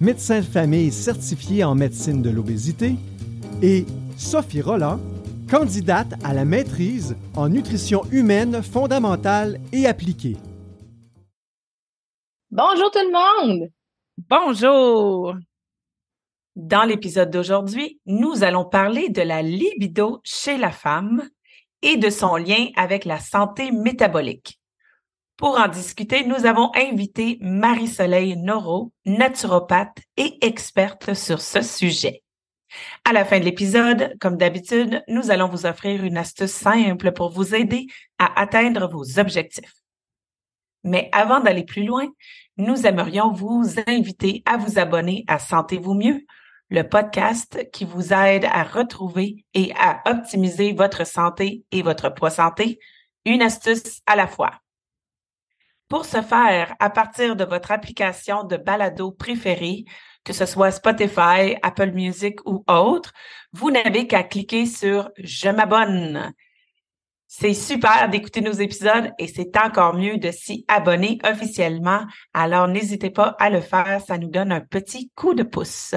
médecin de famille certifié en médecine de l'obésité, et Sophie Roland, candidate à la maîtrise en nutrition humaine fondamentale et appliquée. Bonjour tout le monde! Bonjour! Dans l'épisode d'aujourd'hui, nous allons parler de la libido chez la femme et de son lien avec la santé métabolique. Pour en discuter, nous avons invité Marie-Soleil Noro, naturopathe et experte sur ce sujet. À la fin de l'épisode, comme d'habitude, nous allons vous offrir une astuce simple pour vous aider à atteindre vos objectifs. Mais avant d'aller plus loin, nous aimerions vous inviter à vous abonner à Sentez-vous mieux, le podcast qui vous aide à retrouver et à optimiser votre santé et votre poids santé, une astuce à la fois. Pour ce faire, à partir de votre application de balado préférée, que ce soit Spotify, Apple Music ou autre, vous n'avez qu'à cliquer sur Je m'abonne. C'est super d'écouter nos épisodes et c'est encore mieux de s'y abonner officiellement. Alors n'hésitez pas à le faire, ça nous donne un petit coup de pouce.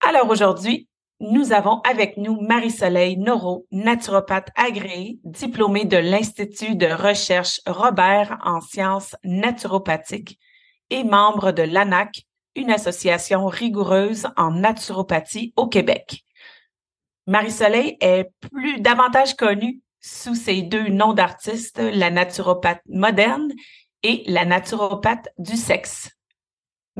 Alors aujourd'hui, nous avons avec nous Marie-Soleil Noro, naturopathe agréée, diplômée de l'Institut de recherche Robert en sciences naturopathiques et membre de l'ANAC, une association rigoureuse en naturopathie au Québec. Marie-Soleil est plus davantage connue sous ses deux noms d'artistes, la naturopathe moderne et la naturopathe du sexe.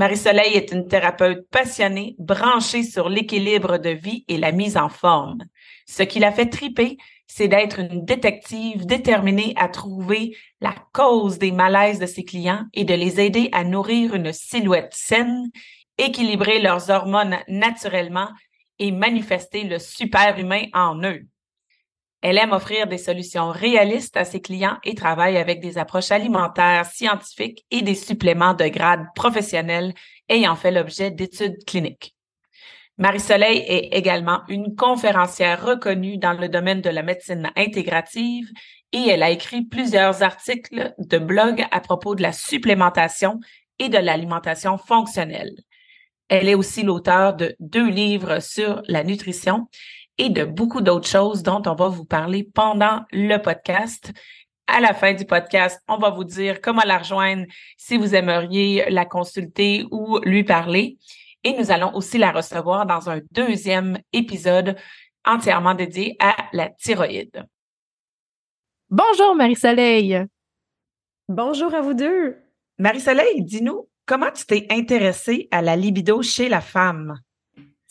Marie-Soleil est une thérapeute passionnée, branchée sur l'équilibre de vie et la mise en forme. Ce qui l'a fait triper, c'est d'être une détective déterminée à trouver la cause des malaises de ses clients et de les aider à nourrir une silhouette saine, équilibrer leurs hormones naturellement et manifester le super-humain en eux. Elle aime offrir des solutions réalistes à ses clients et travaille avec des approches alimentaires, scientifiques et des suppléments de grade professionnels ayant fait l'objet d'études cliniques. Marie-Soleil est également une conférencière reconnue dans le domaine de la médecine intégrative et elle a écrit plusieurs articles de blog à propos de la supplémentation et de l'alimentation fonctionnelle. Elle est aussi l'auteur de deux livres sur la nutrition et de beaucoup d'autres choses dont on va vous parler pendant le podcast. À la fin du podcast, on va vous dire comment la rejoindre si vous aimeriez la consulter ou lui parler. Et nous allons aussi la recevoir dans un deuxième épisode entièrement dédié à la thyroïde. Bonjour Marie-Soleil. Bonjour à vous deux. Marie-Soleil, dis-nous, comment tu t'es intéressée à la libido chez la femme?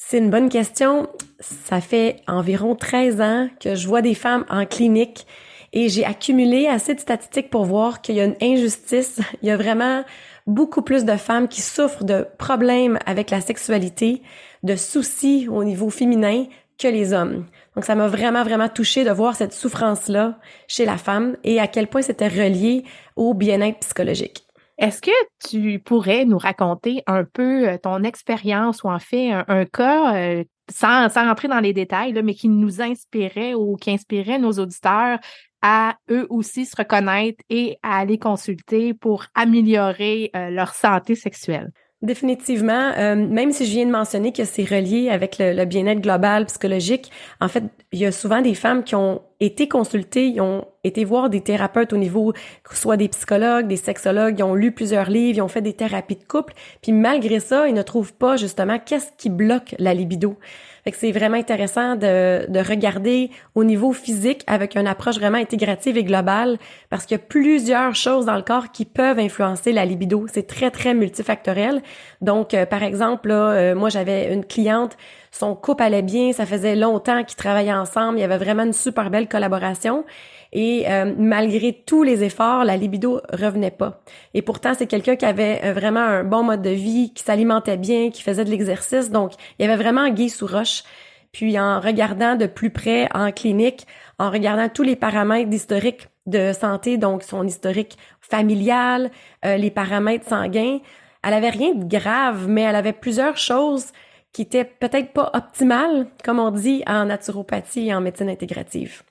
C'est une bonne question. Ça fait environ 13 ans que je vois des femmes en clinique et j'ai accumulé assez de statistiques pour voir qu'il y a une injustice. Il y a vraiment beaucoup plus de femmes qui souffrent de problèmes avec la sexualité, de soucis au niveau féminin que les hommes. Donc ça m'a vraiment, vraiment touché de voir cette souffrance-là chez la femme et à quel point c'était relié au bien-être psychologique. Est-ce que tu pourrais nous raconter un peu euh, ton expérience ou en fait un, cas, euh, sans, sans rentrer dans les détails, là, mais qui nous inspirait ou qui inspirait nos auditeurs à eux aussi se reconnaître et à aller consulter pour améliorer euh, leur santé sexuelle? Définitivement, même si je viens de mentionner que c'est relié avec le, bien-être global psychologique, en fait, il y a souvent des femmes qui ont été consultées, ils ont été voir des thérapeutes au niveau, soit des psychologues, des sexologues, ils ont lu plusieurs livres, ils ont fait des thérapies de couple, puis malgré ça, ils ne trouvent pas justement qu'est-ce qui bloque la libido. Fait que c'est vraiment intéressant de, de regarder au niveau physique avec une approche vraiment intégrative et globale parce qu'il y a plusieurs choses dans le corps qui peuvent influencer la libido. C'est très, très multifactoriel. Donc, euh, par exemple, là, euh, moi, j'avais une cliente son couple allait bien, ça faisait longtemps qu'ils travaillaient ensemble, il y avait vraiment une super belle collaboration. Et euh, malgré tous les efforts, la libido revenait pas. Et pourtant, c'est quelqu'un qui avait euh, vraiment un bon mode de vie, qui s'alimentait bien, qui faisait de l'exercice. Donc, il y avait vraiment un sous roche. Puis en regardant de plus près en clinique, en regardant tous les paramètres d'historique de santé, donc son historique familial, euh, les paramètres sanguins, elle avait rien de grave, mais elle avait plusieurs choses qui étaient peut-être pas optimales, comme on dit en naturopathie et en médecine intégrative.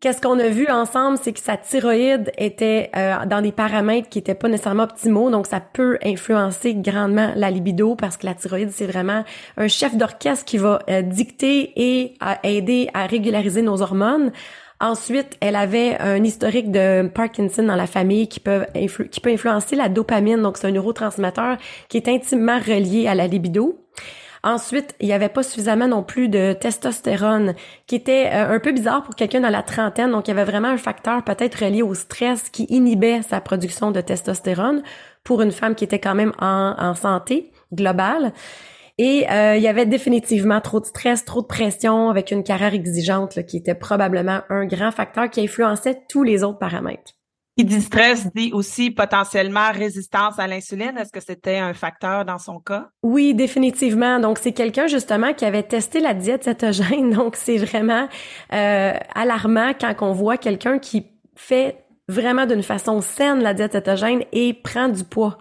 Qu'est-ce qu'on a vu ensemble, c'est que sa thyroïde était euh, dans des paramètres qui étaient pas nécessairement optimaux, donc ça peut influencer grandement la libido parce que la thyroïde c'est vraiment un chef d'orchestre qui va euh, dicter et aider à régulariser nos hormones. Ensuite, elle avait un historique de Parkinson dans la famille qui peut, qui peut influencer la dopamine, donc c'est un neurotransmetteur qui est intimement relié à la libido. Ensuite, il n'y avait pas suffisamment non plus de testostérone, qui était euh, un peu bizarre pour quelqu'un dans la trentaine. Donc, il y avait vraiment un facteur peut-être relié au stress qui inhibait sa production de testostérone pour une femme qui était quand même en, santé globale. Et euh, il y avait définitivement trop de stress, trop de pression avec une carrière exigeante qui était probablement un grand facteur qui influençait tous les autres paramètres. Qui dit stress dit aussi potentiellement résistance à l'insuline. Est-ce que c'était un facteur dans son cas? Oui, définitivement. Donc, c'est quelqu'un justement qui avait testé la diète cétogène. Donc, c'est vraiment euh, alarmant quand on voit quelqu'un qui fait vraiment d'une façon saine la diète cétogène et prend du poids.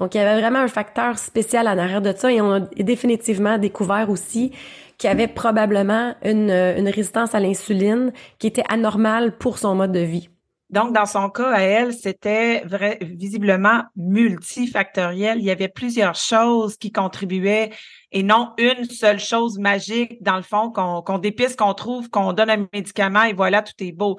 Donc, il y avait vraiment un facteur spécial en arrière de ça et on a définitivement découvert aussi qu'il y avait probablement une, une résistance à l'insuline qui était anormale pour son mode de vie. Donc, dans son cas, à elle, c'était vrai, visiblement multifactoriel. Il y avait plusieurs choses qui contribuaient et non une seule chose magique, dans le fond, qu'on qu'on dépiste, qu'on trouve, qu'on donne un médicament et voilà, tout est beau.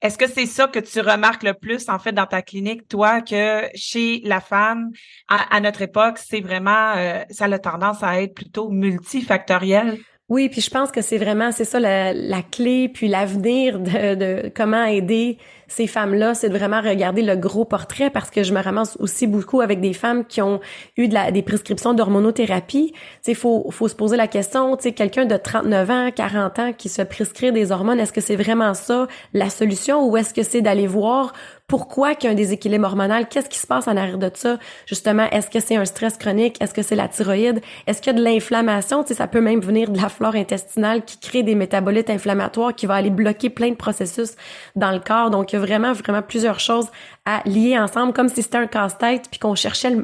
Est-ce que c'est ça que tu remarques le plus, en fait, dans ta clinique, toi, que chez la femme, à, notre époque, c'est vraiment, euh, ça a tendance à être plutôt multifactoriel? Oui, puis je pense que c'est vraiment, c'est ça la, la, clé, puis l'avenir de, de, comment aider ces femmes-là, c'est de vraiment regarder le gros portrait parce que je me ramasse aussi beaucoup avec des femmes qui ont eu de la, des prescriptions d'hormonothérapie. Tu faut, faut se poser la question, tu quelqu'un de 39 ans, 40 ans qui se prescrit des hormones, est-ce que c'est vraiment ça la solution ou est-ce que c'est d'aller voir pourquoi qu'il y a un déséquilibre hormonal, qu'est-ce qui se passe en arrière de ça? Justement, est-ce que c'est un stress chronique? Est-ce que c'est la thyroïde? Est-ce qu'il y a de l'inflammation? Tu sais, ça peut même venir de la flore intestinale qui crée des métabolites inflammatoires qui va aller bloquer plein de processus dans le corps. Donc, il y a vraiment, vraiment plusieurs choses à lier ensemble, comme si c'était un casse-tête, puis qu'on cherchait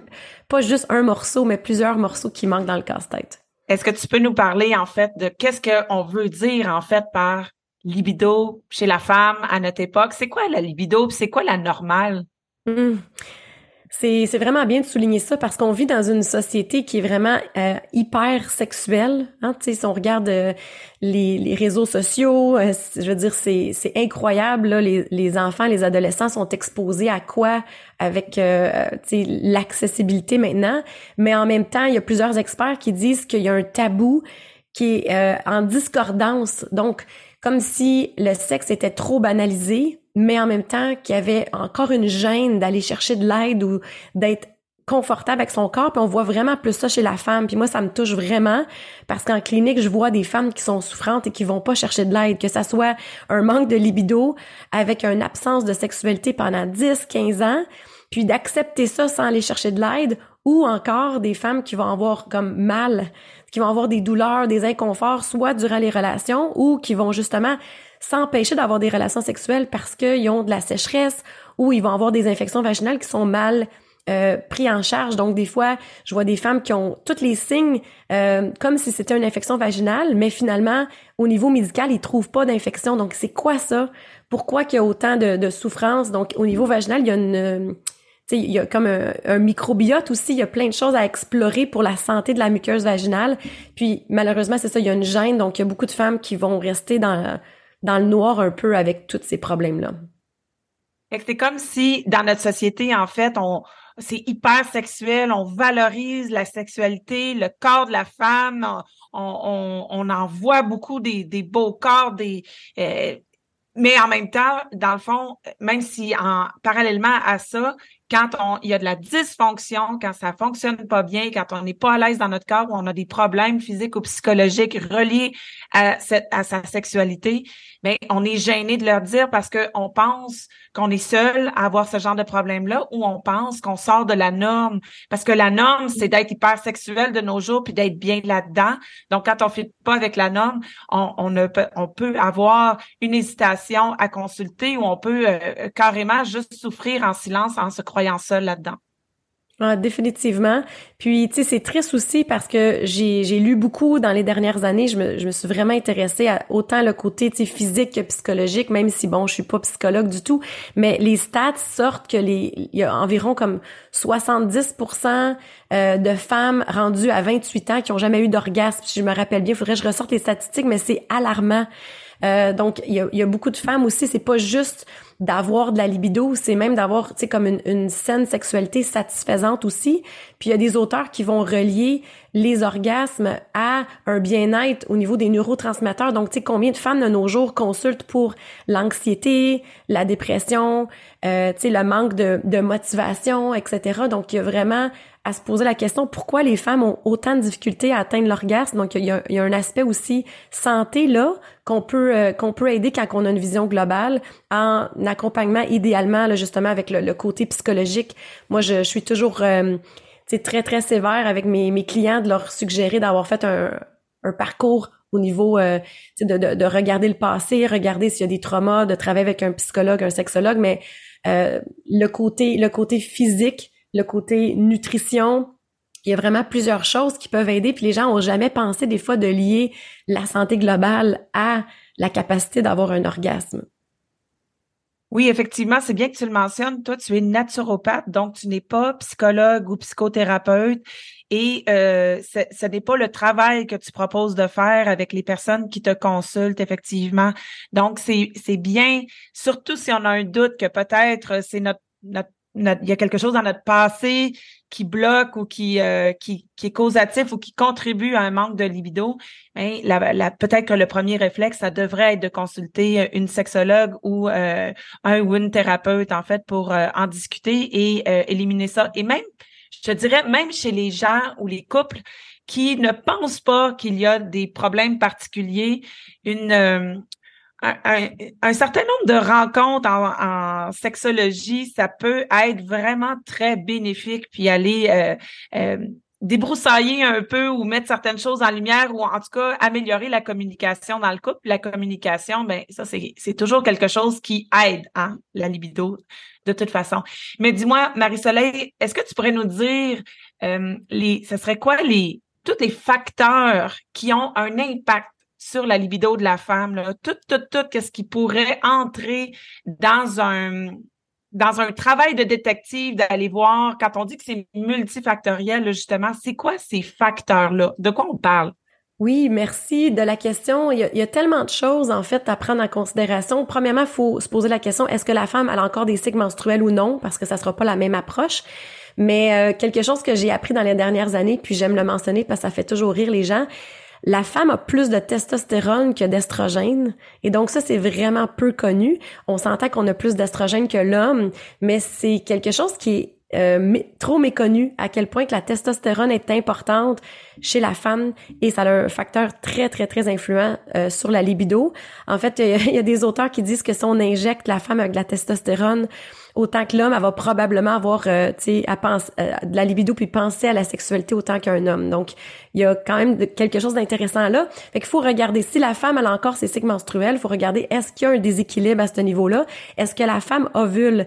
pas juste un morceau, mais plusieurs morceaux qui manquent dans le casse-tête. Est-ce que tu peux nous parler, en fait, de qu'est-ce qu'on veut dire, en fait, par libido chez la femme à notre époque? C'est quoi la libido? C'est quoi la normale? Hmm. C'est, vraiment bien de souligner ça parce qu'on vit dans une société qui est vraiment euh, hyper sexuelle. Hein? si on regarde euh, les, les, réseaux sociaux, euh, je veux dire, c'est, incroyable. Là, les, les enfants, les adolescents sont exposés à quoi avec l'accessibilité maintenant? Mais en même temps, il y a plusieurs experts qui disent qu'il y a un tabou qui est en discordance. Donc, comme si le sexe était trop banalisé, mais en même temps qu'il y avait encore une gêne d'aller chercher de l'aide ou d'être confortable avec son corps, puis on voit vraiment plus ça chez la femme. Puis moi, ça me touche vraiment parce qu'en clinique, je vois des femmes qui sont souffrantes et qui vont pas chercher de l'aide, que ça soit un manque de libido avec une absence de sexualité pendant 10, 15 ans, puis d'accepter ça sans aller chercher de l'aide, ou encore des femmes qui vont avoir comme mal qui vont avoir des douleurs, des inconforts, soit durant les relations ou qui vont justement s'empêcher d'avoir des relations sexuelles parce qu'ils ont de la sécheresse ou ils vont avoir des infections vaginales qui sont mal euh, pris en charge. Donc, des fois, je vois des femmes qui ont tous les signes euh, comme si c'était une infection vaginale, mais finalement, au niveau médical, ils trouvent pas d'infection. Donc, c'est quoi ça? Pourquoi qu'il y a autant de, de souffrance? Donc, au niveau vaginal, il y a une il y a comme un, microbiote aussi, il y a plein de choses à explorer pour la santé de la muqueuse vaginale. Puis malheureusement, c'est ça, il y a une gêne, donc il y a beaucoup de femmes qui vont rester dans, dans le noir un peu avec tous ces problèmes-là. C'est comme si dans notre société, en fait, on c'est hyper sexuel, on valorise la sexualité, le corps de la femme, on, en voit beaucoup des, des beaux corps, des euh, mais en même temps, dans le fond, même si en parallèlement à ça, quand on, il y a de la dysfonction, quand ça fonctionne pas bien, quand on n'est pas à l'aise dans notre corps, ou on a des problèmes physiques ou psychologiques reliés à, cette, à sa sexualité, ben on est gêné de leur dire parce qu'on pense qu'on est seul à avoir ce genre de problème-là ou on pense qu'on sort de la norme. Parce que la norme, c'est d'être hypersexuel de nos jours puis d'être bien là-dedans. Donc, quand on ne fait pas avec la norme, on, on, peut, on peut avoir une hésitation à consulter ou on peut euh, carrément juste souffrir en silence en se croyant seul là-dedans. Ah, définitivement. Puis, tu sais, c'est triste aussi parce que j'ai, lu beaucoup dans les dernières années. Je me, je me suis vraiment intéressée à autant le côté, physique que psychologique, même si, bon, je suis pas psychologue du tout. Mais les stats sortent que les, il y a environ comme 70% euh, de femmes rendues à 28 ans qui ont jamais eu d'orgasme. Si je me rappelle bien, il faudrait que je ressorte les statistiques, mais c'est alarmant. Euh, donc, il y a, y a, beaucoup de femmes aussi, c'est pas juste d'avoir de la libido, c'est même d'avoir, tu sais, comme une, une saine sexualité satisfaisante aussi. Puis il y a des auteurs qui vont relier les orgasmes à un bien-être au niveau des neurotransmetteurs. Donc, tu sais, combien de femmes de nos jours consultent pour l'anxiété, la dépression, euh, tu sais, le manque de, de motivation, etc. Donc, il y a vraiment à se poser la question pourquoi les femmes ont autant de difficultés à atteindre l'orgasme. Donc, il y, a, il y, a, un aspect aussi santé là qu'on peut euh, qu'on peut aider quand on a une vision globale en accompagnement idéalement là, justement avec le, côté psychologique. Moi, je, je suis toujours euh, très très sévère avec mes, mes clients de leur suggérer d'avoir fait un, un parcours au niveau euh, de, de, de, regarder le passé, regarder s'il y a des traumas, de travailler avec un psychologue, un sexologue, mais euh, le côté le côté physique le côté nutrition. Il y a vraiment plusieurs choses qui peuvent aider. Puis les gens ont jamais pensé des fois de lier la santé globale à la capacité d'avoir un orgasme. Oui, effectivement, c'est bien que tu le mentionnes. Toi, tu es naturopathe, donc tu n'es pas psychologue ou psychothérapeute et euh, ce n'est pas le travail que tu proposes de faire avec les personnes qui te consultent, effectivement. Donc, c'est bien, surtout si on a un doute que peut-être c'est notre, notre il y a quelque chose dans notre passé qui bloque ou qui, euh, qui, qui, est causatif ou qui contribue à un manque de libido, hein, la, peut-être que le premier réflexe, ça devrait être de consulter une sexologue ou euh, un ou une thérapeute, en fait, pour euh, en discuter et éliminer ça. Et même, je dirais, même chez les gens ou les couples qui ne pensent pas qu'il y a des problèmes particuliers, une un, certain nombre de rencontres en, sexologie, ça peut être vraiment très bénéfique, puis aller euh, euh, débroussailler un peu ou mettre certaines choses en lumière ou en tout cas améliorer la communication dans le couple. La communication, ben ça c'est toujours quelque chose qui aide hein, la libido de toute façon. Mais dis-moi, Marie-Soleil, est-ce que tu pourrais nous dire euh, les, ce serait quoi les tous les facteurs qui ont un impact sur la libido de la femme, tout, tout, tout, qu'est-ce qui pourrait entrer dans un dans un travail de détective, d'aller voir, quand on dit que c'est multifactoriel, justement, c'est quoi ces facteurs-là? De quoi on parle? Oui, merci de la question. Il y, a, tellement de choses, en fait, à prendre en considération. Premièrement, il faut se poser la question, est-ce que la femme a encore des cycles menstruels ou non? Parce que ça sera pas la même approche. Mais euh, quelque chose que j'ai appris dans les dernières années, puis j'aime le mentionner parce que ça fait toujours rire les gens, la femme a plus de testostérone que d'estrogène. Et donc ça, c'est vraiment peu connu. On s'entend qu'on a plus d'estrogène que l'homme, mais c'est quelque chose qui est euh, trop méconnu à quel point que la testostérone est importante chez la femme et ça a un facteur très très très influent euh, sur la libido. En fait, il y, a des auteurs qui disent que si on injecte la femme avec de la testostérone, autant que l'homme, elle va probablement avoir, euh, tu sais, euh, de la libido puis penser à la sexualité autant qu'un homme. Donc, il y a quand même quelque chose d'intéressant là. Fait qu'il faut regarder si la femme elle a encore ses cycles menstruels, faut regarder est-ce qu'il y a un déséquilibre à ce niveau-là, est-ce que la femme ovule?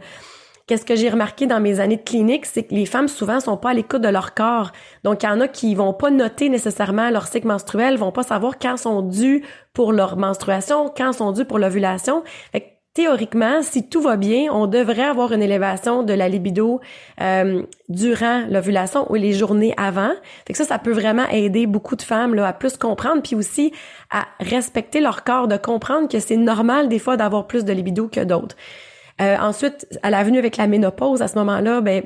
Qu'est-ce que j'ai remarqué dans mes années de clinique, c'est que les femmes souvent sont pas à l'écoute de leur corps. Donc il y en a qui vont pas noter nécessairement leur cycle menstruel, vont pas savoir quand sont dus pour leur menstruation, quand sont dus pour l'ovulation. Fait théoriquement, si tout va bien, on devrait avoir une élévation de la libido euh, durant l'ovulation ou les journées avant. Fait que ça, ça peut vraiment aider beaucoup de femmes là, à plus comprendre, puis aussi à respecter leur corps, de comprendre que c'est normal des fois d'avoir plus de libido que d'autres. Euh, ensuite, à la venue avec la ménopause, à ce moment-là, ben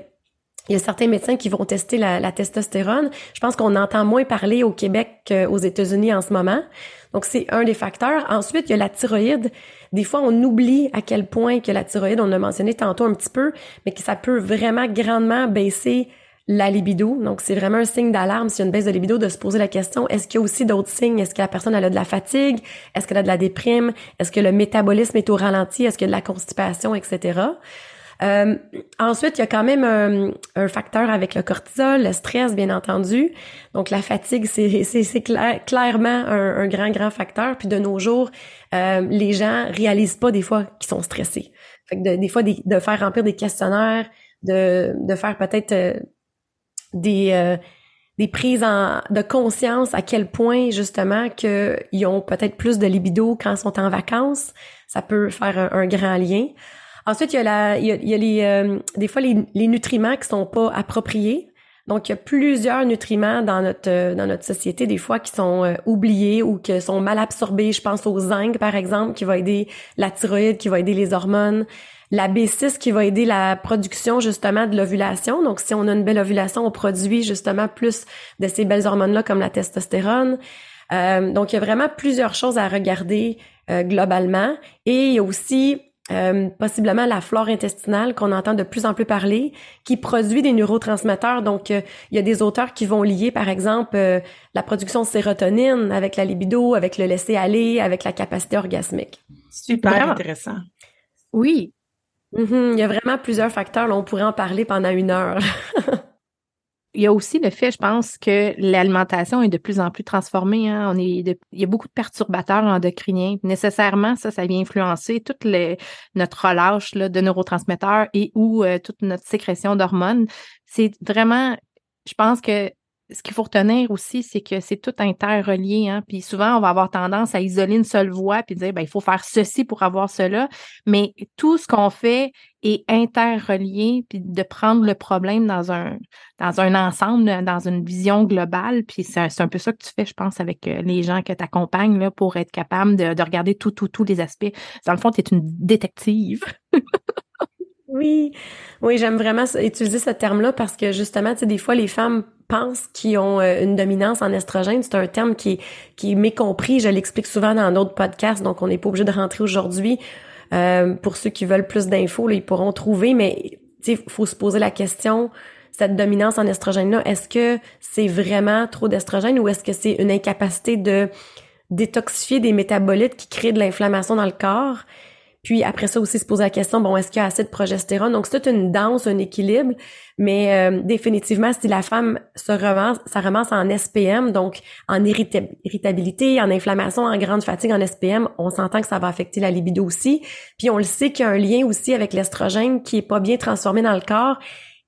il y a certains médecins qui vont tester la, la testostérone. Je pense qu'on entend moins parler au Québec qu'aux États-Unis en ce moment. Donc, c'est un des facteurs. Ensuite, il y a la thyroïde. Des fois, on oublie à quel point que la thyroïde, on l'a mentionné tantôt un petit peu, mais que ça peut vraiment grandement baisser la libido. Donc, c'est vraiment un signe d'alarme s'il y a une baisse de libido de se poser la question, est-ce qu'il y a aussi d'autres signes? Est-ce que la personne elle a de la fatigue? Est-ce qu'elle a de la déprime? Est-ce que le métabolisme est au ralenti? Est-ce qu'il y a de la constipation, etc.? Euh, ensuite, il y a quand même un, facteur avec le cortisol, le stress, bien entendu. Donc, la fatigue, c'est clairement un, grand, grand facteur. Puis de nos jours, euh, les gens réalisent pas des fois qu'ils sont stressés. Fait que des fois, de faire remplir des questionnaires, de, de faire peut-être euh, des euh, des prises en, de conscience à quel point justement qu'ils ont peut-être plus de libido quand ils sont en vacances. Ça peut faire un, grand lien. Ensuite, il y a, la, il y a, les, euh, des fois les, les, nutriments qui sont pas appropriés. Donc, il y a plusieurs nutriments dans notre euh, dans notre société des fois qui sont oubliés ou qui sont mal absorbés. Je pense au zinc par exemple qui va aider la thyroïde, qui va aider les hormones la B6 qui va aider la production justement de l'ovulation. Donc, si on a une belle ovulation, on produit justement plus de ces belles hormones-là comme la testostérone. Euh, donc, il y a vraiment plusieurs choses à regarder euh, globalement. Et il y a aussi euh, possiblement la flore intestinale qu'on entend de plus en plus parler, qui produit des neurotransmetteurs. Donc, il y a des auteurs qui vont lier, par exemple, la production de sérotonine avec la libido, avec le laisser aller, avec la capacité orgasmique. Super intéressant. Oui, Mm-hmm. Il y a vraiment plusieurs facteurs. Là, on pourrait en parler pendant une heure. il y a aussi le fait, je pense, que l'alimentation est de plus en plus transformée. Hein. On est il y a beaucoup de perturbateurs endocriniens. Nécessairement, ça, ça vient influencer toute notre relâche là, de neurotransmetteurs et ou euh, toute notre sécrétion d'hormones. C'est vraiment, je pense que ce qu'il faut retenir aussi, c'est que c'est tout interrelié. Hein? Puis souvent, on va avoir tendance à isoler une seule voie puis dire ben, il faut faire ceci pour avoir cela. Mais tout ce qu'on fait est interrelié, puis de prendre le problème dans un dans un ensemble, dans une vision globale. Puis c'est un peu ça que tu fais, je pense, avec euh, les gens que tu accompagnes pour être capable de, de regarder tout, tout, tous les aspects. Dans le fond, tu es une détective. Oui, oui, j'aime vraiment utiliser ce terme-là parce que justement, tu sais, des fois, les femmes pensent qu'ils ont euh, une dominance en estrogène. C'est un terme qui qui est mécompris. Je l'explique souvent dans d'autres podcasts, donc on n'est pas obligé de rentrer aujourd'hui. Euh, pour ceux qui veulent plus d'infos, ils pourront trouver, mais il faut se poser la question, cette dominance en estrogène-là, est-ce que c'est vraiment trop d'estrogène ou est-ce que c'est une incapacité de détoxifier des métabolites qui créent de l'inflammation dans le corps? Puis après ça aussi se poser la question, bon, est-ce qu'il y a assez de progestérone? Donc c'est une danse, un équilibre, mais euh, définitivement, si la femme se remonce, ça en SPM, donc en irritabilité, en inflammation, en grande fatigue en SPM, on s'entend que ça va affecter la libido aussi. Puis on le sait qu'il y a un lien aussi avec l'estrogène qui est pas bien transformé dans le corps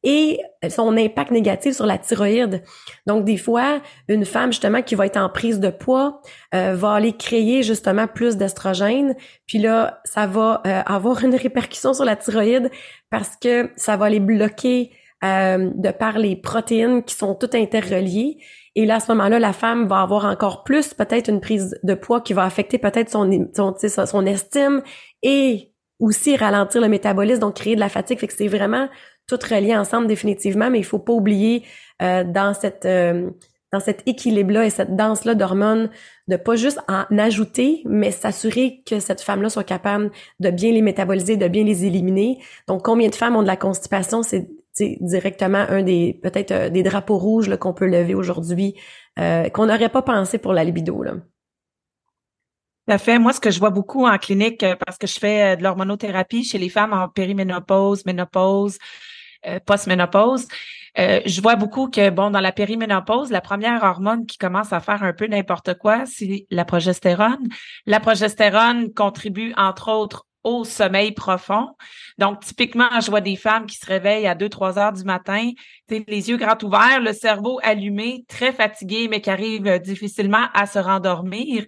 et son impact négatif sur la thyroïde. Donc, des fois, une femme, justement, qui va être en prise de poids, euh, va aller créer, justement, plus d'estrogène. Puis là, ça va euh, avoir une répercussion sur la thyroïde parce que ça va les bloquer euh, de par les protéines qui sont toutes interreliées. Et là, à ce moment-là, la femme va avoir encore plus peut-être une prise de poids qui va affecter peut-être son, son, son estime et aussi ralentir le métabolisme, donc créer de la fatigue. Fait que c'est vraiment tout relié ensemble définitivement, mais il faut pas oublier euh, dans cette euh, dans cet équilibre-là et cette danse-là d'hormones, de pas juste en ajouter, mais s'assurer que cette femme-là soit capable de bien les métaboliser, de bien les éliminer. Donc, combien de femmes ont de la constipation? C'est directement un des, peut-être euh, des drapeaux rouges qu'on peut lever aujourd'hui, qu'on n'aurait pas pensé pour la libido. Là. Tout fait. Moi, ce que je vois beaucoup en clinique, parce que je fais de l'hormonothérapie chez les femmes en périménopause, ménopause, euh, post-ménopause, euh, je vois beaucoup que, bon, dans la périménopause, la première hormone qui commence à faire un peu n'importe quoi, c'est la progestérone. La progestérone contribue, entre autres, au sommeil profond. Donc, typiquement, je vois des femmes qui se réveillent à 2-3 heures du matin, les yeux grands ouverts, le cerveau allumé, très fatigué, mais qui arrivent difficilement à se rendormir.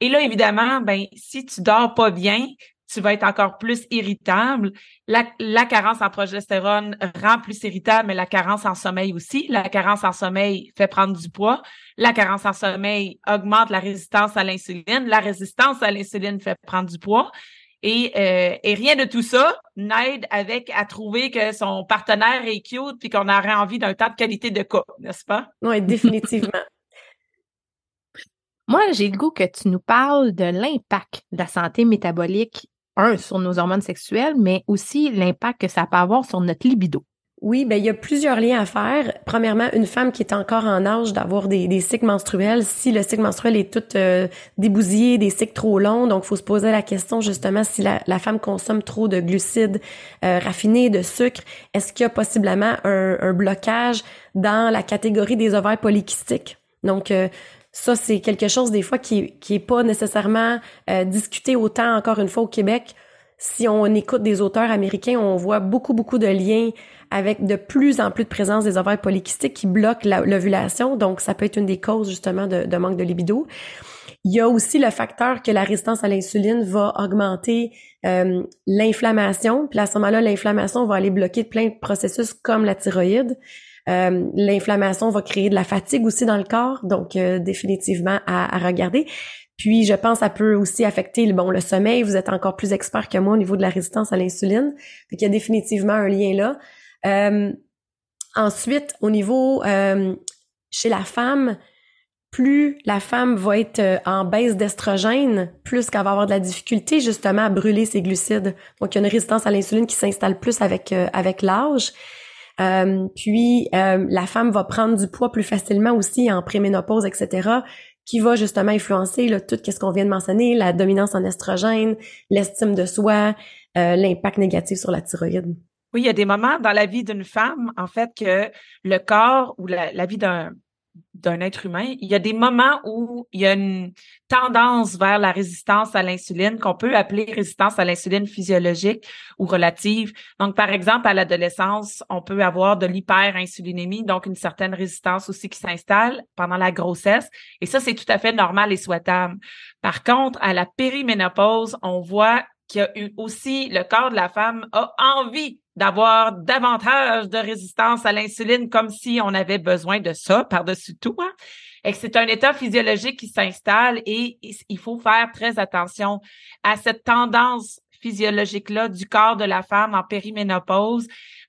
Et là, évidemment, ben, si tu dors pas bien, tu vas être encore plus irritable. La, la, carence en progestérone rend plus irritable, mais la carence en sommeil aussi. La carence en sommeil fait prendre du poids. La carence en sommeil augmente la résistance à l'insuline. La résistance à l'insuline fait prendre du poids. Et, euh, et rien de tout ça n'aide avec à trouver que son partenaire est cute puis qu'on aurait envie d'un temps de qualité de couple, n'est-ce pas? Oui, définitivement. Moi, j'ai le goût que tu nous parles de l'impact de la santé métabolique un, sur nos hormones sexuelles, mais aussi l'impact que ça peut avoir sur notre libido. Oui, ben il y a plusieurs liens à faire. Premièrement, une femme qui est encore en âge d'avoir des, cycles menstruels, si le cycle menstruel est tout euh, débousillé, des cycles trop longs, donc faut se poser la question justement si la, femme consomme trop de glucides euh, raffinés, de sucre, est-ce qu'il y a possiblement un, un, blocage dans la catégorie des ovaires polykystiques? Donc euh, ça, c'est quelque chose des fois qui, qui est pas nécessairement euh, discuté autant encore une fois au Québec. Si on écoute des auteurs américains, on voit beaucoup, beaucoup de liens avec de plus en plus de présence des ovaires polykystiques qui bloquent l'ovulation. Donc, ça peut être une des causes justement de, de, manque de libido. Il y a aussi le facteur que la résistance à l'insuline va augmenter euh, l'inflammation. Puis à ce moment-là, l'inflammation va aller bloquer plein de processus comme la thyroïde. Euh, l'inflammation va créer de la fatigue aussi dans le corps, donc euh, définitivement à, à, regarder. Puis je pense ça peut aussi affecter bon le sommeil. Vous êtes encore plus expert que moi au niveau de la résistance à l'insuline. il y a définitivement un lien là. Euh, ensuite, au niveau euh, chez la femme, plus la femme va être euh, en baisse d'estrogène, plus qu'elle va avoir de la difficulté justement à brûler ses glucides. Donc, il y a une résistance à l'insuline qui s'installe plus avec avec l'âge. Euh, puis la femme va prendre du poids plus facilement aussi en préménopause, etc., qui va justement influencer là, tout ce qu'on vient de mentionner, la dominance en estrogène, l'estime de soi, l'impact négatif sur la thyroïde. Oui, il y a des moments dans la vie d'une femme, en fait, que le corps ou la, la vie d'un d'un être humain, il y a des moments où il y a une tendance vers la résistance à l'insuline qu'on peut appeler résistance à l'insuline physiologique ou relative. Donc, par exemple, à l'adolescence, on peut avoir de l'hyperinsulinémie, donc une certaine résistance aussi qui s'installe pendant la grossesse. Et ça, c'est tout à fait normal et souhaitable. Par contre, à la périménopause, on voit qu'il y a eu aussi le corps de la femme a envie d'avoir davantage de résistance à l'insuline comme si on avait besoin de ça par-dessus tout. Hein? Et que c'est un état physiologique qui s'installe et il faut faire très attention à cette tendance physiologique-là du corps de la femme en périménopause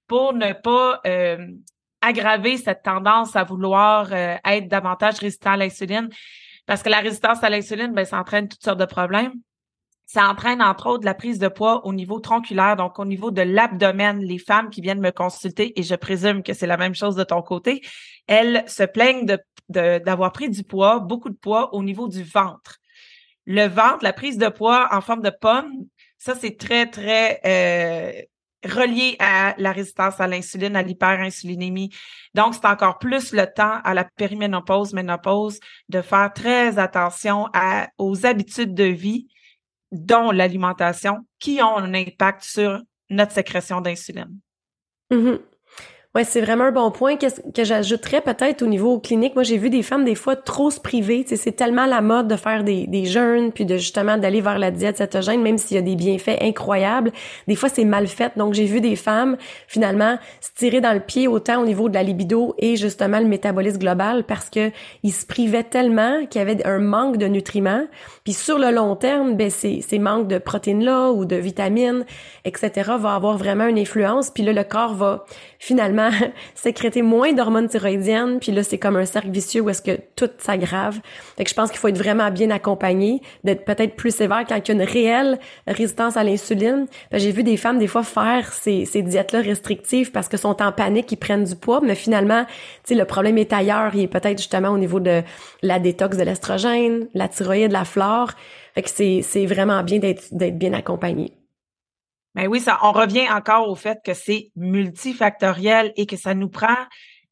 pour ne pas euh, aggraver cette tendance à vouloir euh, être davantage résistant à l'insuline. Parce que la résistance à l'insuline, ben, ça entraîne toutes sortes de problèmes. Ça entraîne entre autres la prise de poids au niveau tronculaire, donc au niveau de l'abdomen. Les femmes qui viennent me consulter, et je présume que c'est la même chose de ton côté, elles se plaignent de, d'avoir pris du poids, beaucoup de poids au niveau du ventre. Le ventre, la prise de poids en forme de pomme, ça c'est très, très euh, relié à la résistance à l'insuline, à l'hyperinsulinémie. Donc, c'est encore plus le temps à la périménopause, ménopause, de faire très attention à, aux habitudes de vie dont l'alimentation, qui ont un impact sur notre sécrétion d'insuline. Mm-hmm. Ouais, c'est vraiment un bon point que, que j'ajouterais peut-être au niveau clinique. Moi, j'ai vu des femmes des fois trop se priver. C'est tellement la mode de faire des, des jeûnes, puis de justement d'aller vers la diète cétogène, même s'il y a des bienfaits incroyables. Des fois, c'est mal fait. Donc, j'ai vu des femmes finalement se tirer dans le pied autant au niveau de la libido et justement le métabolisme global parce que ils se privaient tellement qu'il y avait un manque de nutriments. Puis sur le long terme, ben ces, ces manques de protéines là ou de vitamines, etc. va avoir vraiment une influence. Puis là, le corps va finalement sécréter moins d'hormones thyroïdiennes, puis là, c'est comme un cercle vicieux où est-ce que tout s'aggrave. Fait que je pense qu'il faut être vraiment bien accompagné, d'être peut-être plus sévère quand il y a une réelle résistance à l'insuline. J'ai vu des femmes, des fois, faire ces, diètes-là restrictives parce que sont en panique, ils prennent du poids, mais finalement, tu le problème est ailleurs. Il est peut-être justement au niveau de la détox de l'estrogène, la thyroïde, la flore. Fait que c'est vraiment bien d'être bien accompagné. Mais oui, ça, on revient encore au fait que c'est multifactoriel et que ça nous prend,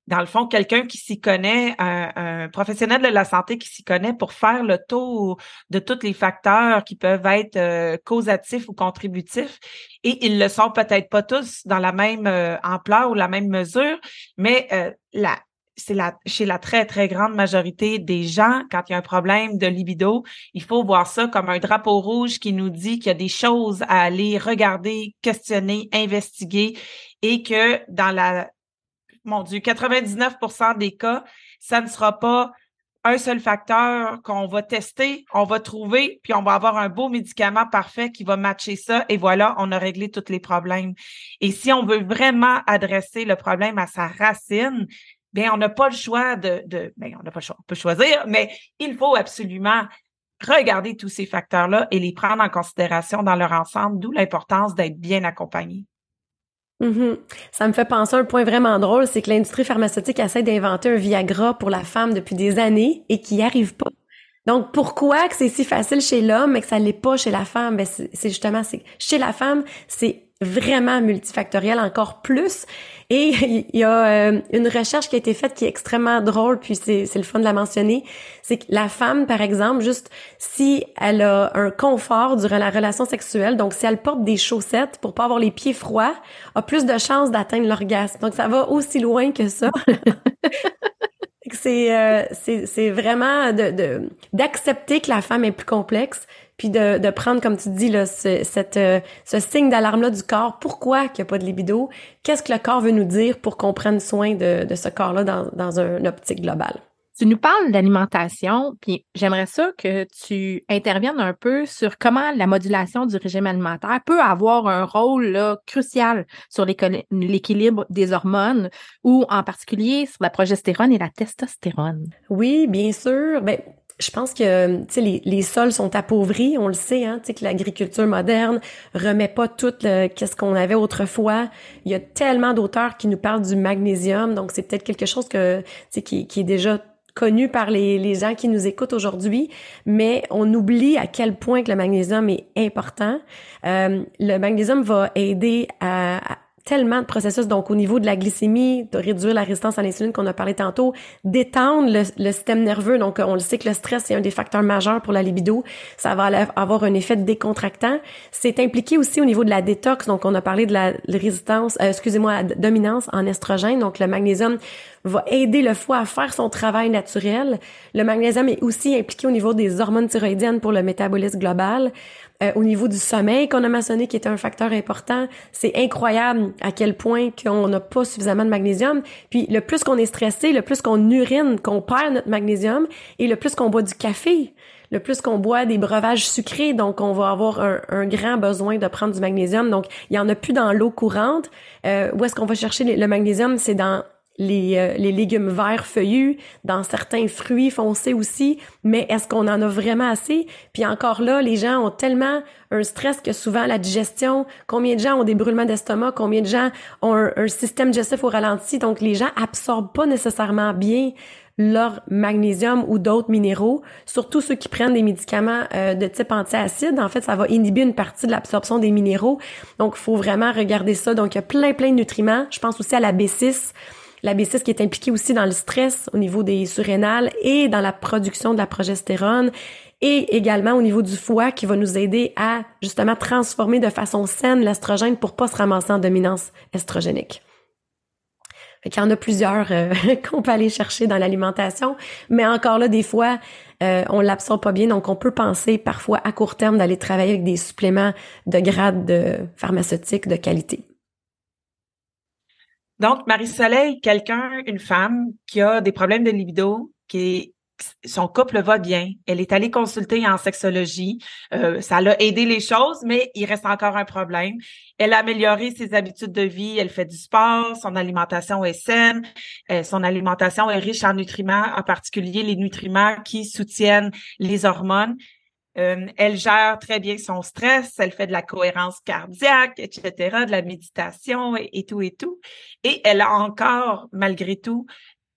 dans le fond, quelqu'un qui s'y connaît, un, professionnel de la santé qui s'y connaît pour faire le tour de tous les facteurs qui peuvent être euh, causatifs ou contributifs. Et ils le sont peut-être pas tous dans la même euh, ampleur ou la même mesure, mais euh, la, c'est la, chez la très, très grande majorité des gens, quand il y a un problème de libido, il faut voir ça comme un drapeau rouge qui nous dit qu'il y a des choses à aller regarder, questionner, investiguer et que dans la, mon Dieu, 99% des cas, ça ne sera pas un seul facteur qu'on va tester, on va trouver, puis on va avoir un beau médicament parfait qui va matcher ça, et voilà, on a réglé tous les problèmes. Et si on veut vraiment adresser le problème à sa racine, bien, on n'a pas le choix de, de bien, on n'a pas le choix, on peut choisir, mais il faut absolument regarder tous ces facteurs-là et les prendre en considération dans leur ensemble, d'où l'importance d'être bien accompagné. Mm-hmm. Ça me fait penser à un point vraiment drôle, c'est que l'industrie pharmaceutique essaie d'inventer un Viagra pour la femme depuis des années et qui n'y arrive pas. Donc, pourquoi que c'est si facile chez l'homme mais que ça l'est pas chez la femme? Ben, c'est justement, chez la femme, c'est vraiment multifactoriel encore plus. Et il y a euh, une recherche qui a été faite qui est extrêmement drôle, puis c'est le fun de la mentionner. C'est que la femme, par exemple, juste si elle a un confort durant la relation sexuelle, donc si elle porte des chaussettes pour pas avoir les pieds froids, a plus de chances d'atteindre l'orgasme. Donc ça va aussi loin que ça. c'est euh, vraiment de d'accepter que la femme est plus complexe puis de, de prendre, comme tu dis, là, ce, cette, euh, ce signe d'alarme-là du corps. Pourquoi qu'il n'y a pas de libido? Qu'est-ce que le corps veut nous dire pour qu'on prenne soin de, de ce corps-là dans, dans une optique globale? Tu nous parles d'alimentation, puis j'aimerais ça que tu interviennes un peu sur comment la modulation du régime alimentaire peut avoir un rôle là, crucial sur l'équilibre des hormones ou en particulier sur la progestérone et la testostérone. Oui, bien sûr. Ben, je pense que tu sais les, les, sols sont appauvris, on le sait hein, tu sais que l'agriculture moderne remet pas tout qu'est-ce qu'on avait autrefois. Il y a tellement d'auteurs qui nous parlent du magnésium, donc c'est peut-être quelque chose que tu qui, qui est déjà connu par les, les gens qui nous écoutent aujourd'hui, mais on oublie à quel point que le magnésium est important. Euh, le magnésium va aider à tellement de processus, donc au niveau de la glycémie, de réduire la résistance à l'insuline qu'on a parlé tantôt, d'étendre le, système nerveux. Donc, on le sait que le stress est un des facteurs majeurs pour la libido. Ça va avoir un effet décontractant. C'est impliqué aussi au niveau de la détox. Donc, on a parlé de la résistance, euh, excusez-moi, la dominance en estrogène. Donc, le magnésium va aider le foie à faire son travail naturel. Le magnésium est aussi impliqué au niveau des hormones thyroïdiennes pour le métabolisme global. Euh, au niveau du sommeil qu'on a mentionné, qui est un facteur important, c'est incroyable à quel point qu'on n'a pas suffisamment de magnésium. Puis le plus qu'on est stressé, le plus qu'on urine, qu'on perd notre magnésium, et le plus qu'on boit du café, le plus qu'on boit des breuvages sucrés, donc on va avoir un, grand besoin de prendre du magnésium. Donc, il y en a plus dans l'eau courante. Euh, où est-ce qu'on va chercher le magnésium? C'est dans les, euh, les, légumes verts feuillus, dans certains fruits foncés aussi, mais est-ce qu'on en a vraiment assez? Puis encore là, les gens ont tellement un stress que souvent la digestion, combien de gens ont des brûlements d'estomac, combien de gens ont un, système digestif au ralenti, donc les gens absorbent pas nécessairement bien leur magnésium ou d'autres minéraux, surtout ceux qui prennent des médicaments euh, de type antiacide. En fait, ça va inhiber une partie de l'absorption des minéraux. Donc, il faut vraiment regarder ça. Donc, il y a plein, plein de nutriments. Je pense aussi à la B6 la B6 qui est impliquée aussi dans le stress au niveau des surrénales et dans la production de la progestérone et également au niveau du foie qui va nous aider à justement transformer de façon saine l'estrogène pour pas se ramasser en dominance estrogénique. Il y en a plusieurs euh, qu'on peut aller chercher dans l'alimentation, mais encore là, des fois, euh, on l'absorbe pas bien, donc on peut penser parfois à court terme d'aller travailler avec des suppléments de grade de pharmaceutique de qualité. Donc, Marie-Soleil, quelqu'un, une femme qui a des problèmes de libido, qui son couple va bien. Elle est allée consulter en sexologie. Euh, ça l'a aidé les choses, mais il reste encore un problème. Elle a amélioré ses habitudes de vie. Elle fait du sport. Son alimentation est saine. Euh, son alimentation est riche en nutriments, en particulier les nutriments qui soutiennent les hormones. Euh, elle gère très bien son stress, elle fait de la cohérence cardiaque, etc., de la méditation et, tout et tout. Et elle a encore, malgré tout,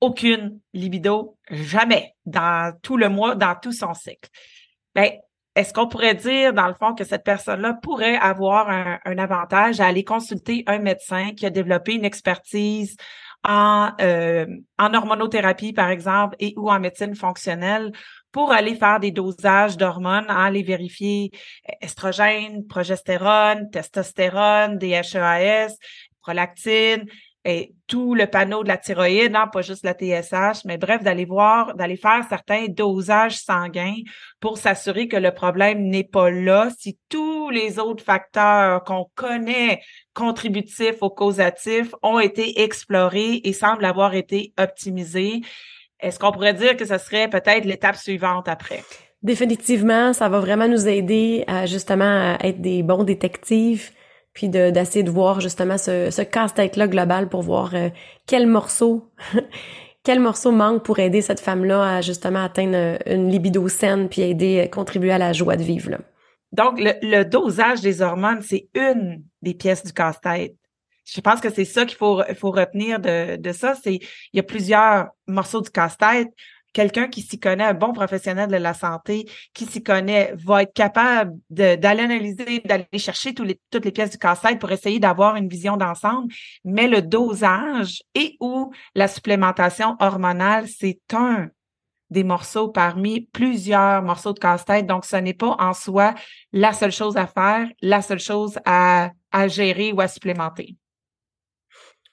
aucune libido, jamais, dans tout le mois, dans tout son cycle. Ben, est-ce qu'on pourrait dire, dans le fond, que cette personne-là pourrait avoir un, avantage à aller consulter un médecin qui a développé une expertise en, euh, en hormonothérapie, par exemple, et ou en médecine fonctionnelle pour aller faire des dosages d'hormones, aller vérifier euh, estrogène, progestérone, testostérone, DHEAS, prolactine, et tout le panneau de la thyroïde, non, pas juste la TSH, mais bref, d'aller voir, d'aller faire certains dosages sanguins pour s'assurer que le problème n'est pas là. Si tous les autres facteurs qu'on connaît contributifs ou causatifs ont été explorés et semblent avoir été optimisés, est-ce qu'on pourrait dire que ce serait peut-être l'étape suivante après? Définitivement, ça va vraiment nous aider à justement être des bons détectives, puis d'essayer de, voir justement ce, ce casse-tête-là global pour voir euh, quel morceau quel morceau manque pour aider cette femme-là à justement atteindre une libido saine puis aider, contribuer à la joie de vivre. Là. Donc, le, dosage des hormones, c'est une des pièces du casse-tête. Je pense que c'est ça qu'il faut, faut retenir de, de ça. C'est il y a plusieurs morceaux du casse-tête quelqu'un qui s'y connaît, un bon professionnel de la santé, qui s'y connaît, va être capable d'aller analyser, d'aller chercher les, toutes les pièces du casse-tête pour essayer d'avoir une vision d'ensemble. Mais le dosage et ou la supplémentation hormonale, c'est un des morceaux parmi plusieurs morceaux de casse-tête. Donc, ce n'est pas en soi la seule chose à faire, la seule chose à, à gérer ou à supplémenter.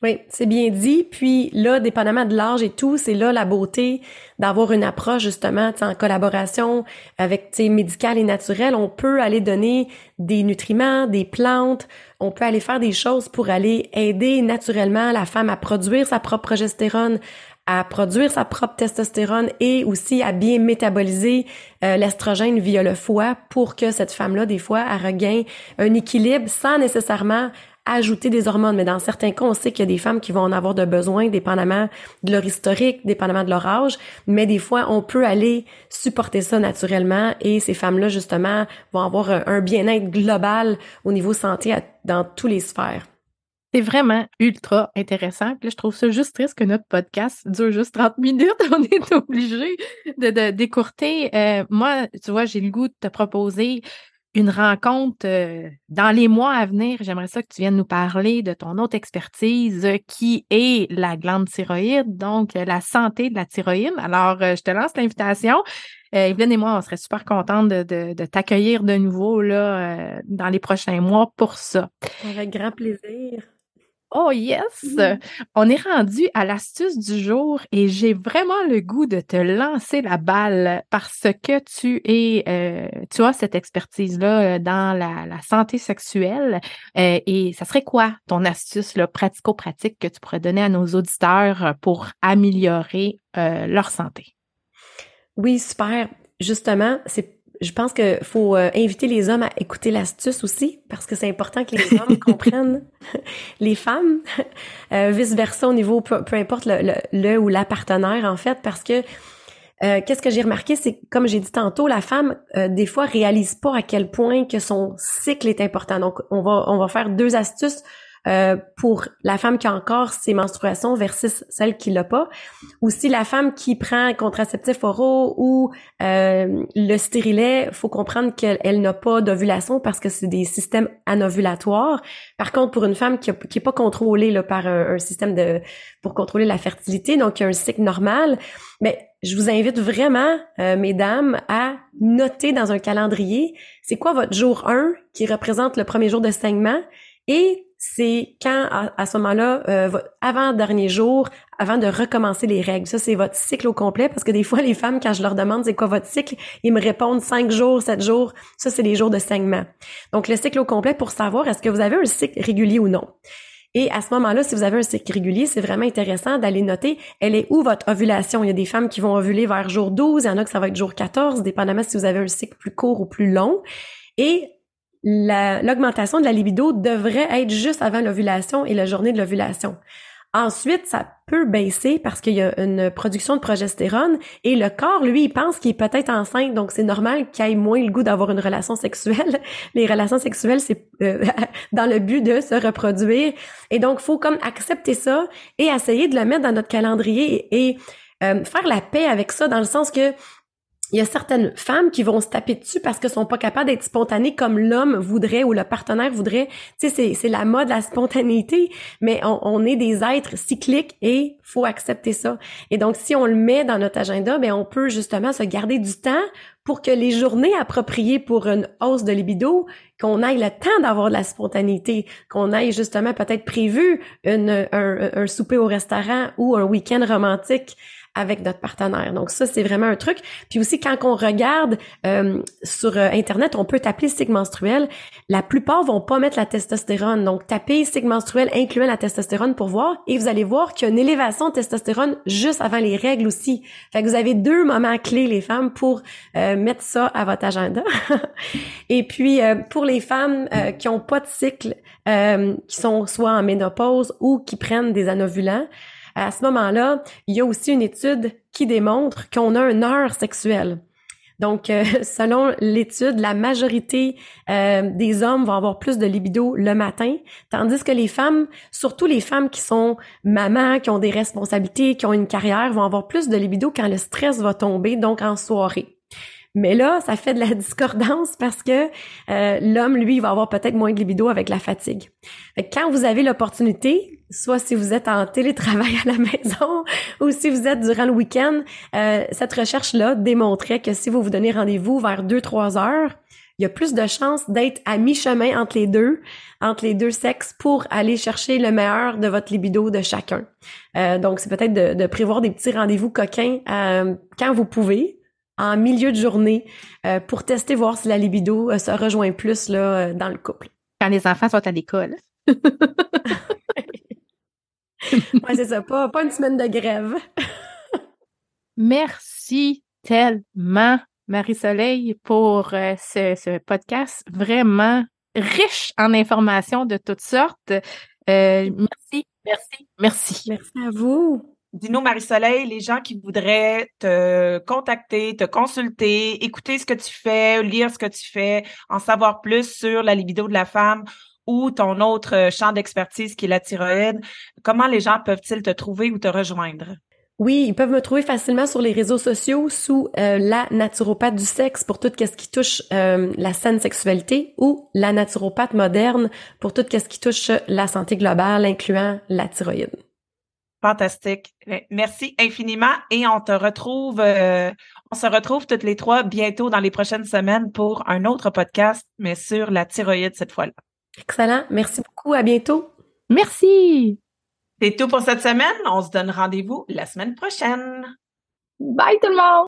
Oui, c'est bien dit. Puis là, dépendamment de l'âge et tout, c'est là la beauté d'avoir une approche justement en collaboration avec médicale et naturelle. On peut aller donner des nutriments, des plantes. On peut aller faire des choses pour aller aider naturellement la femme à produire sa propre progestérone, à produire sa propre testostérone et aussi à bien métaboliser euh, l'estrogène via le foie pour que cette femme-là, des fois, elle regagne un équilibre sans nécessairement ajouter des hormones, mais dans certains cas, on sait qu'il y a des femmes qui vont en avoir de besoin, dépendamment de leur historique, dépendamment de leur âge, mais des fois, on peut aller supporter ça naturellement et ces femmes-là, justement, vont avoir un bien-être global au niveau santé dans tous les sphères. C'est vraiment ultra intéressant. Puis là, je trouve ça juste triste que notre podcast dure juste 30 minutes. On est obligé de, décourter. Euh, moi, tu vois, j'ai le goût de te proposer une rencontre euh, dans les mois à venir. J'aimerais ça que tu viennes nous parler de ton autre expertise euh, qui est la glande thyroïde, donc euh, la santé de la thyroïde. Alors, je te lance l'invitation. Evelyne et moi, on serait super contentes de, de, t'accueillir de nouveau là, dans les prochains mois pour ça. Avec grand plaisir. Oh yes! On est rendu à l'astuce du jour et j'ai vraiment le goût de te lancer la balle parce que tu es, euh, tu as cette expertise-là euh, dans la, santé sexuelle. Euh, et ça serait quoi ton astuce pratico-pratique que tu pourrais donner à nos auditeurs pour améliorer leur santé? Oui, super. Justement, c'est je pense qu'il faut euh, inviter les hommes à écouter l'astuce aussi, parce que c'est important que les hommes comprennent les femmes, euh, vice-versa au niveau, peu, importe le, le, ou la partenaire, en fait, parce que euh, qu'est-ce que j'ai remarqué, c'est comme j'ai dit tantôt, la femme des fois réalise pas à quel point que son cycle est important. Donc, on va on va faire deux astuces euh, pour la femme qui a encore ses menstruations versus celle qui l'a pas. Aussi la femme qui prend un contraceptif oraux ou euh, le stérilet, faut comprendre qu'elle n'a pas d'ovulation parce que c'est des systèmes anovulatoires. Par contre, pour une femme qui, n'est pas contrôlée là, par un, système de pour contrôler la fertilité, donc a un cycle normal, mais je vous invite vraiment, euh, mesdames, à noter dans un calendrier, c'est quoi votre jour 1 qui représente le premier jour de saignement et c'est quand à, ce moment-là, euh, avant dernier jour, avant de recommencer les règles. Ça, c'est votre cycle au complet parce que des fois, les femmes, quand je leur demande c'est quoi votre cycle, ils me répondent cinq jours, sept jours. Ça, c'est les jours de saignement. Donc, le cycle au complet pour savoir est-ce que vous avez un cycle régulier ou non? Et à ce moment-là, si vous avez un cycle régulier, c'est vraiment intéressant d'aller noter, elle est où votre ovulation? Il y a des femmes qui vont ovuler vers jour 12, il y en a que ça va être jour 14, dépendamment si vous avez un cycle plus court ou plus long. Et l'augmentation de la libido devrait être juste avant l'ovulation et la journée de l'ovulation. Ensuite, ça peut baisser parce qu'il y a une production de progestérone et le corps, lui, il pense qu'il est peut-être enceinte, donc c'est normal qu'il ait moins le goût d'avoir une relation sexuelle. Les relations sexuelles, c'est euh, dans le but de se reproduire. Et donc, faut comme accepter ça et essayer de le mettre dans notre calendrier et, euh, faire la paix avec ça dans le sens que il y a certaines femmes qui vont se taper dessus parce qu'elles sont pas capables d'être spontanées comme l'homme voudrait ou le partenaire voudrait. Tu sais, c'est la mode, la spontanéité, mais on, est des êtres cycliques et faut accepter ça. Et donc, si on le met dans notre agenda, ben on peut justement se garder du temps pour que les journées appropriées pour une hausse de libido, qu'on aille le temps d'avoir de la spontanéité, qu'on aille justement peut-être prévu un, un souper au restaurant ou un week-end romantique avec notre partenaire. Donc ça, c'est vraiment un truc. Puis aussi, quand on regarde euh, sur euh, Internet, on peut taper cycle menstruel. La plupart vont pas mettre la testostérone. Donc, tapez cycle menstruel incluant la testostérone pour voir. Et vous allez voir qu'il y a une élévation de testostérone juste avant les règles aussi. Fait que vous avez deux moments clés, les femmes, pour euh, mettre ça à votre agenda. Et puis, pour les femmes qui ont pas de cycle, qui sont soit en ménopause ou qui prennent des anovulants, à ce moment-là, il y a aussi une étude qui démontre qu'on a une heure sexuelle. Donc, euh, selon l'étude, la majorité euh, des hommes vont avoir plus de libido le matin, tandis que les femmes, surtout les femmes qui sont mamans, qui ont des responsabilités, qui ont une carrière, vont avoir plus de libido quand le stress va tomber, donc en soirée. Mais là, ça fait de la discordance parce que euh, l'homme, lui, va avoir peut-être moins de libido avec la fatigue. quand vous avez l'opportunité, soit si vous êtes en télétravail à la maison ou si vous êtes durant le week-end, euh, cette recherche-là démontrait que si vous vous donnez rendez-vous vers 2-3 heures, il y a plus de chances d'être à mi-chemin entre les deux, entre les deux sexes pour aller chercher le meilleur de votre libido de chacun. Euh, donc, c'est peut-être de, prévoir des petits rendez-vous coquins quand vous pouvez, en milieu de journée euh, pour tester voir si la libido euh, se rejoint plus là, euh, dans le couple. Quand les enfants sont à l'école. ouais, c'est ça, pas, pas une semaine de grève. Merci tellement, Marie-Soleil, pour ce, ce, podcast vraiment riche en informations de toutes sortes. merci, merci, merci. Merci à vous. Dis-nous, Marie-Soleil, les gens qui voudraient te contacter, te consulter, écouter ce que tu fais, lire ce que tu fais, en savoir plus sur la libido de la femme ou ton autre champ d'expertise qui est la thyroïde, comment les gens peuvent-ils te trouver ou te rejoindre? Oui, ils peuvent me trouver facilement sur les réseaux sociaux sous euh, la naturopathe du sexe pour tout ce qui touche euh, la saine sexualité ou la naturopathe moderne pour tout ce qui touche la santé globale, incluant la thyroïde. Fantastique. Eh, merci infiniment et on te retrouve, euh, on se retrouve toutes les trois bientôt dans les prochaines semaines pour un autre podcast, mais sur la thyroïde cette fois-là. Excellent. Merci beaucoup. À bientôt. Merci. C'est tout pour cette semaine. On se donne rendez-vous la semaine prochaine. Bye tout le monde.